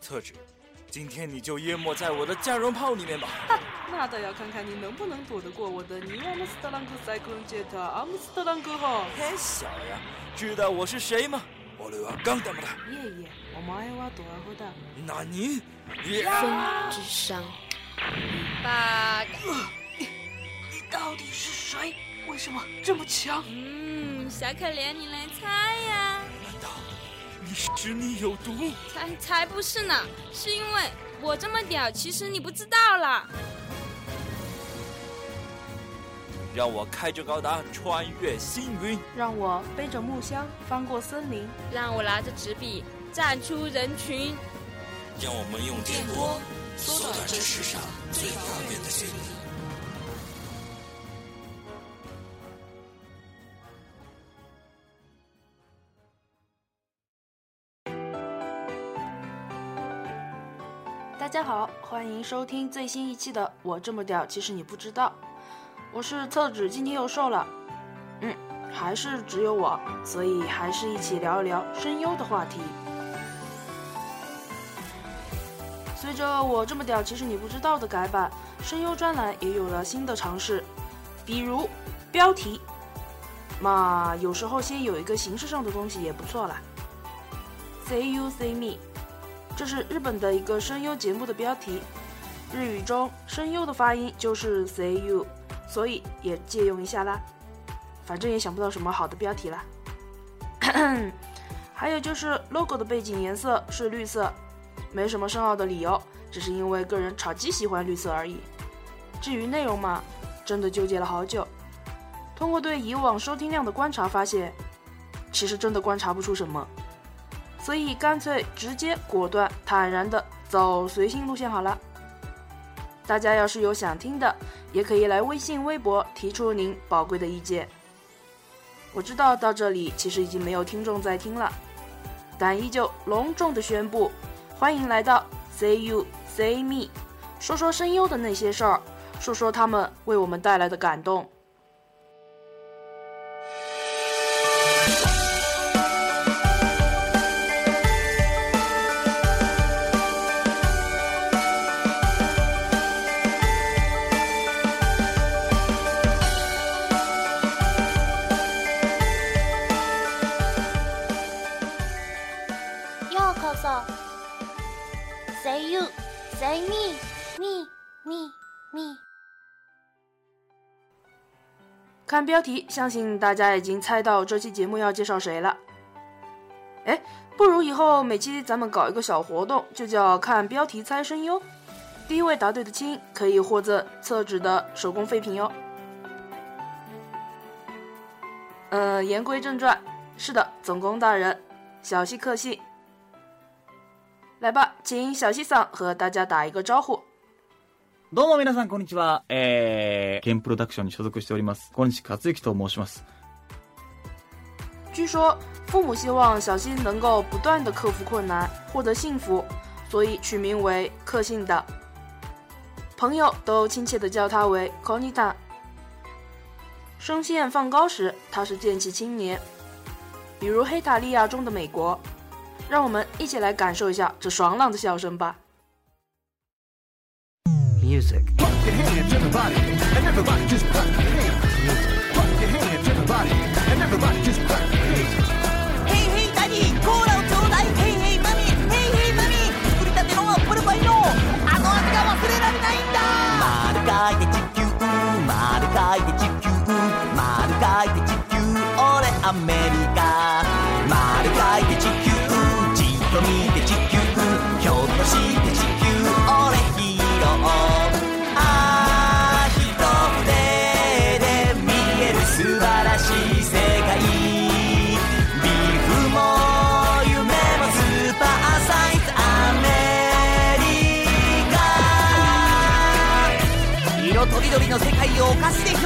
特指，今天你就淹没在我的加绒炮里面吧。那倒要看看你能不能躲得过我的尼瓦姆斯特朗克赛克隆杰塔阿姆斯特朗克号。嘿，小呀，知道我是谁吗？我はガンダムだ。いえいえ、お前はドラゴだ。那你？风之伤。八。你你到底是谁？为什么这么强？嗯，小可怜，你来猜呀。 是你有毒？才才不是呢，是因为我这么屌，其实你不知道啦。让我开着高达穿越星云，让我背着木箱翻过森林，让我拿着纸笔站出人群，让我们用电波缩短这世上最遥远的距离。大家好，欢迎收听最新一期的《我这么屌，其实你不知道》。我是厕纸，今天又瘦了，嗯，还是只有我，所以还是一起聊一聊声优的话题。随着我这么屌，其实你不知道的改版，声优专栏也有了新的尝试，比如标题，嘛，有时候先有一个形式上的东西也不错啦。See you, see me，这是日本的一个声优节目的标题，日语中声优的发音就是 Say you。所以也借用一下啦，反正也想不到什么好的标题了。还有就是 logo 的背景颜色是绿色，没什么深奥的理由，只是因为个人炒鸡喜欢绿色而已。至于内容嘛，真的纠结了好久。通过对以往收听量的观察发现，其实真的观察不出什么，所以干脆直接果断坦然的走随性路线好了。大家要是有想听的，也可以来微信、微博提出您宝贵的意见。我知道到这里其实已经没有听众在听了，但依旧隆重的宣布，欢迎来到 Say You Say Me，说说声优的那些事儿，说说他们为我们带来的感动。Cme me me me 看标题，相信大家已经猜到这期节目要介绍谁了。哎，不如以后每期咱们搞一个小活动，就叫看标题猜声优。第一位答对的亲可以获赠厕纸的手工废品哟。嗯，言归正传，是的，总工大人，小西客气。来吧，请小西桑和大家打一个招呼。どうも皆さんこんにちは。えー、ケンプロダクションに所属しております。小西克之と申します。据说父母希望小新能够不断的克服困难，获得幸福，所以取名为克信的。朋友都亲切的叫他为 Konita。声线放高时，他是剑气青年，比如《黑塔利亚》中的美国。 让我们一起来感受一下这爽朗的笑声吧。music. お菓子で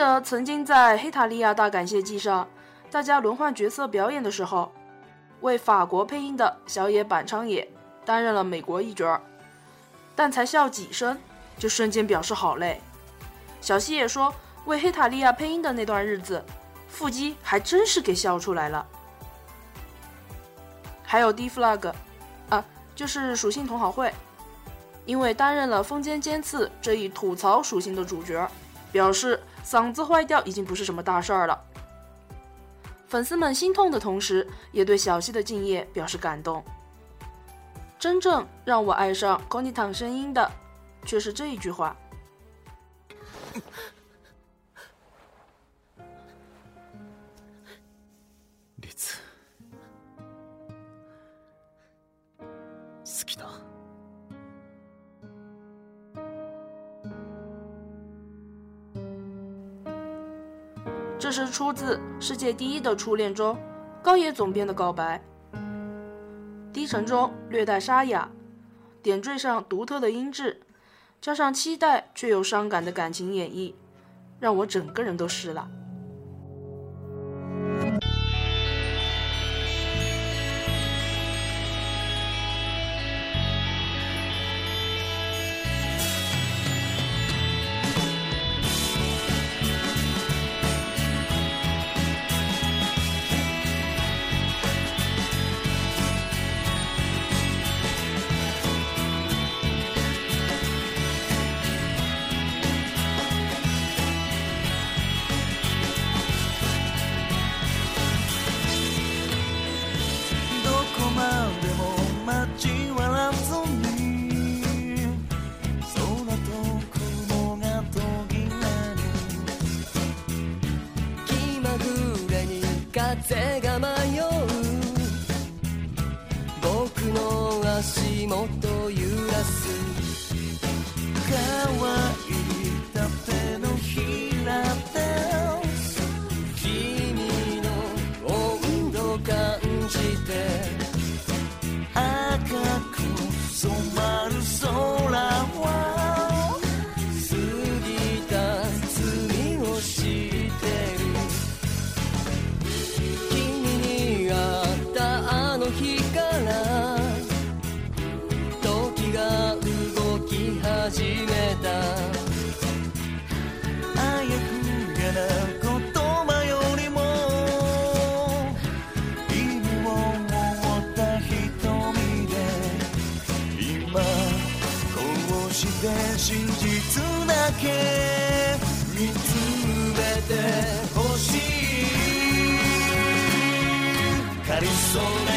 得曾经在黑塔利亚大感谢祭上，大家轮换角色表演的时候，为法国配音的小野板昌也担任了美国一角，但才笑几声，就瞬间表示好累。小西也说，为黑塔利亚配音的那段日子，腹肌还真是给笑出来了。还有 D Flag，啊，就是属性同好会，因为担任了风间尖刺这一吐槽属性的主角，表示嗓子坏掉已经不是什么大事儿了。粉丝们心痛的同时，也对小西的敬业表示感动。真正让我爱上 c o n i t a n 声音的，却是这一句话。这是出自《世界第一的初恋》中高野总编的告白，低沉中略带沙哑，点缀上独特的音质，加上期待却又伤感的感情演绎，让我整个人都湿了。欲しい。カリソー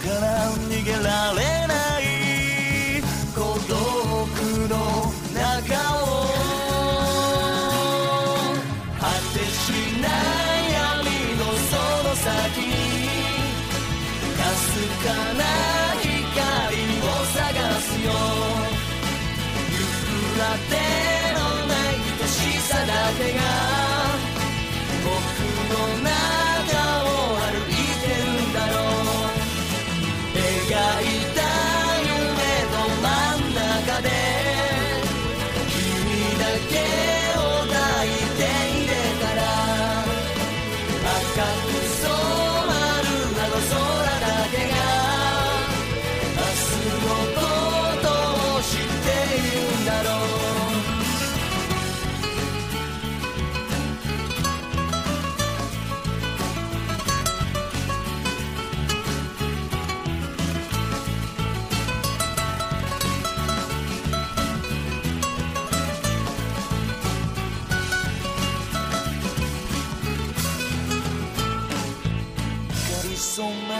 から逃げられ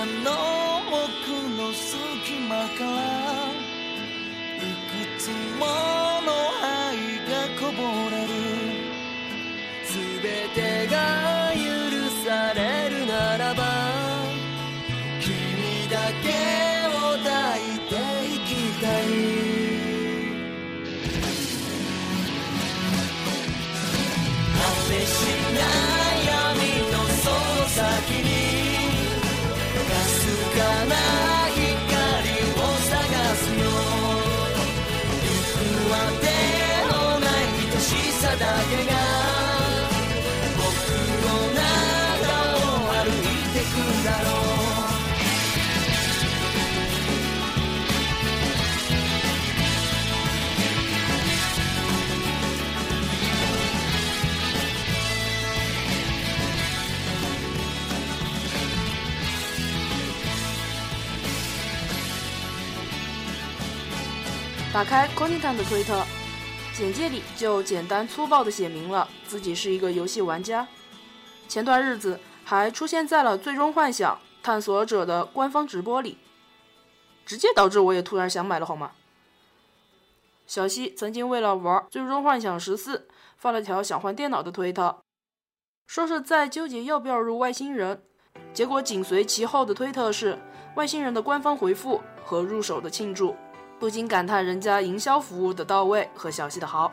穴の奥の隙間からいくつも打开 c o n i t a n 的推特，简介里就简单粗暴地写明了自己是一个游戏玩家。前段日子还出现在了《最终幻想：探索者》的官方直播里，直接导致我也突然想买了，好吗？小西曾经为了玩《最终幻想十四》发了条想换电脑的推特，说是在纠结要不要入外星人，结果紧随其后的推特是外星人的官方回复和入手的庆祝。不禁感叹人家营销服务的到位和小西的好。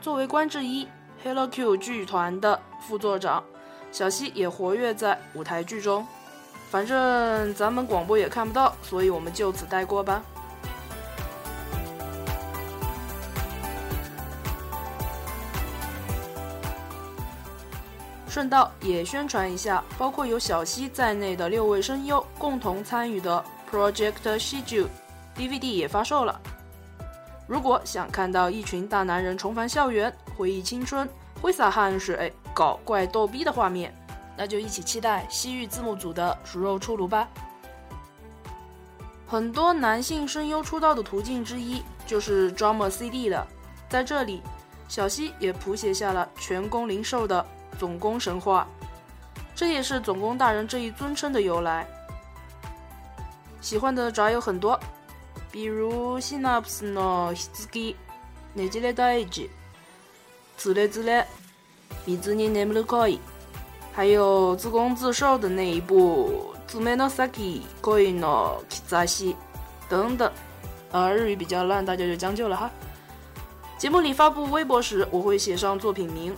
作为关智一 Hello Q 剧团的副座长，小西也活跃在舞台剧中。反正咱们广播也看不到，所以我们就此带过吧。顺道也宣传一下，包括有小西在内的六位声优共同参与的 Project Shiju。DVD 也发售了。如果想看到一群大男人重返校园、回忆青春、挥洒汗水、搞怪逗逼的画面，那就一起期待西域字幕组的熟肉出炉吧。很多男性声优出道的途径之一就是 Drama CD 了，在这里，小西也谱写下了全宫零售的总宫神话，这也是总宫大人这一尊称的由来。喜欢的爪有很多。比如シナプスのひつき、ねじれ大事、つれづれ、水に眠る恋，还有自攻自受的那一部つめの先恋の兆し等等。呃，日语比较烂，大家就将就了哈。节目里发布微博时，我会写上作品名，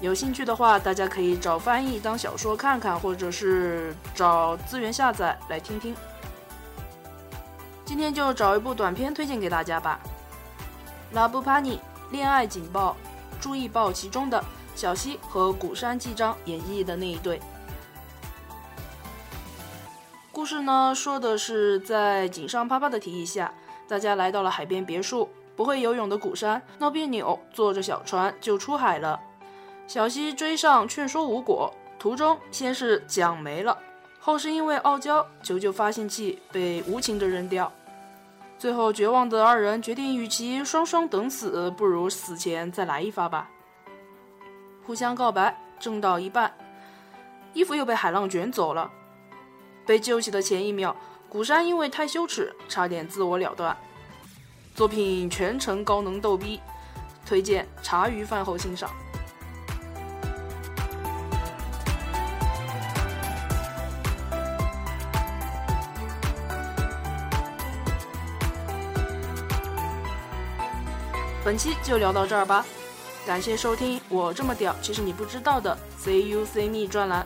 有兴趣的话，大家可以找翻译当小说看看，或者是找资源下载来听听。 今天就找一部短片推荐给大家吧，《拉布帕尼》恋爱警报，注意报其中的小西和古山纪章演绎的那一对。故事呢，说的是在井上啪啪的提议下，大家来到了海边别墅。不会游泳的古山闹别扭，坐着小船就出海了。小西追上劝说无果，途中先是桨没了，后是因为傲娇，求救发信器被无情的扔掉。最后，绝望的二人决定，与其双双等死，不如死前再来一发吧。互相告白，正到一半，衣服又被海浪卷走了。被救起的前一秒，古山因为太羞耻，差点自我了断。作品全程高能逗逼，推荐茶余饭后欣赏。本期就聊到这儿吧，感谢收听我这么屌，其实你不知道的 C U C Me 专栏，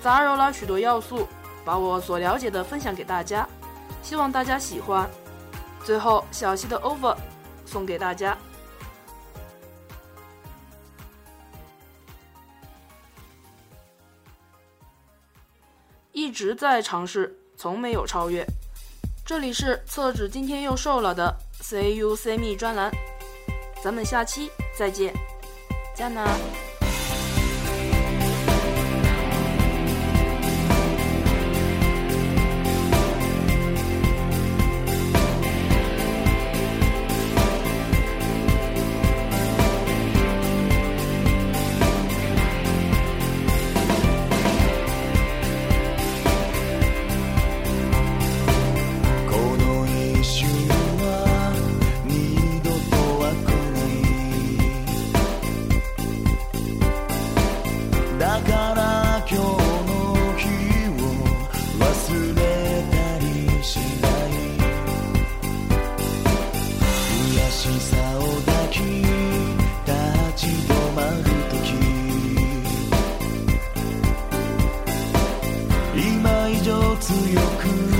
杂糅了许多要素，把我所了解的分享给大家，希望大家喜欢。最后，小溪的 Over 送给大家。一直在尝试，从没有超越。这里是厕纸今天又瘦了的 C U C Me 专栏。咱们下期再见，加拿。altı yok?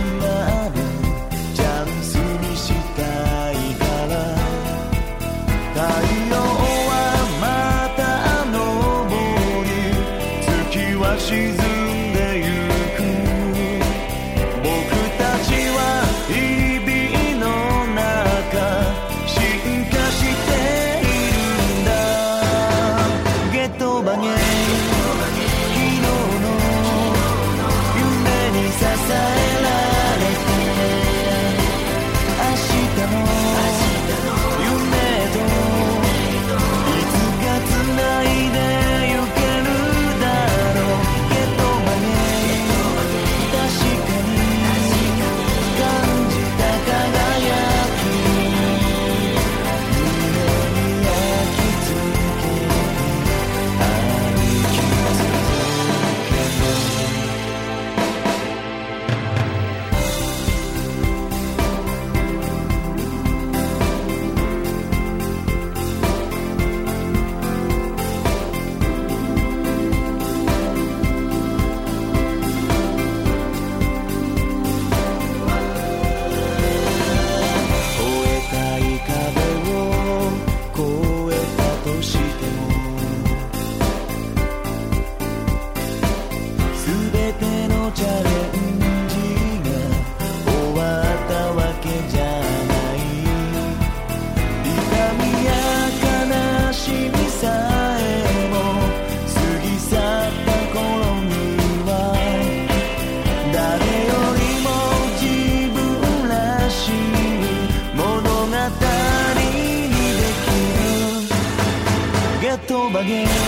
again.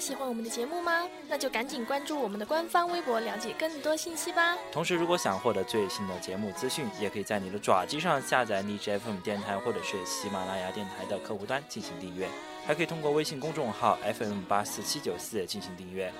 喜欢我们的节目吗？那就赶紧关注我们的官方微博，了解更多信息吧。同时，如果想获得最新的节目资讯，也可以在你的爪机上下载荔枝 FM 电台或者是喜马拉雅电台的客户端进行订阅，还可以通过微信公众号 FM 八四七九四进行订阅。